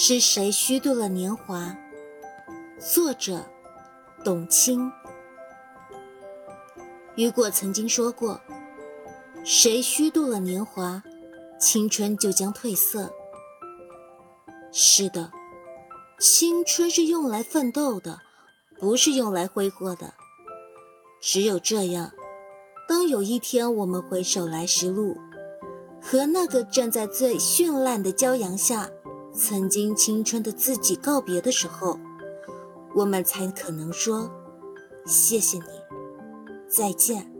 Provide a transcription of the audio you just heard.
是谁虚度了年华？作者：董卿。雨果曾经说过：“谁虚度了年华，青春就将褪色。”是的，青春是用来奋斗的，不是用来挥霍的。只有这样，当有一天我们回首来时路，和那个站在最绚烂的骄阳下。曾经青春的自己告别的时候，我们才可能说：“谢谢你，再见。”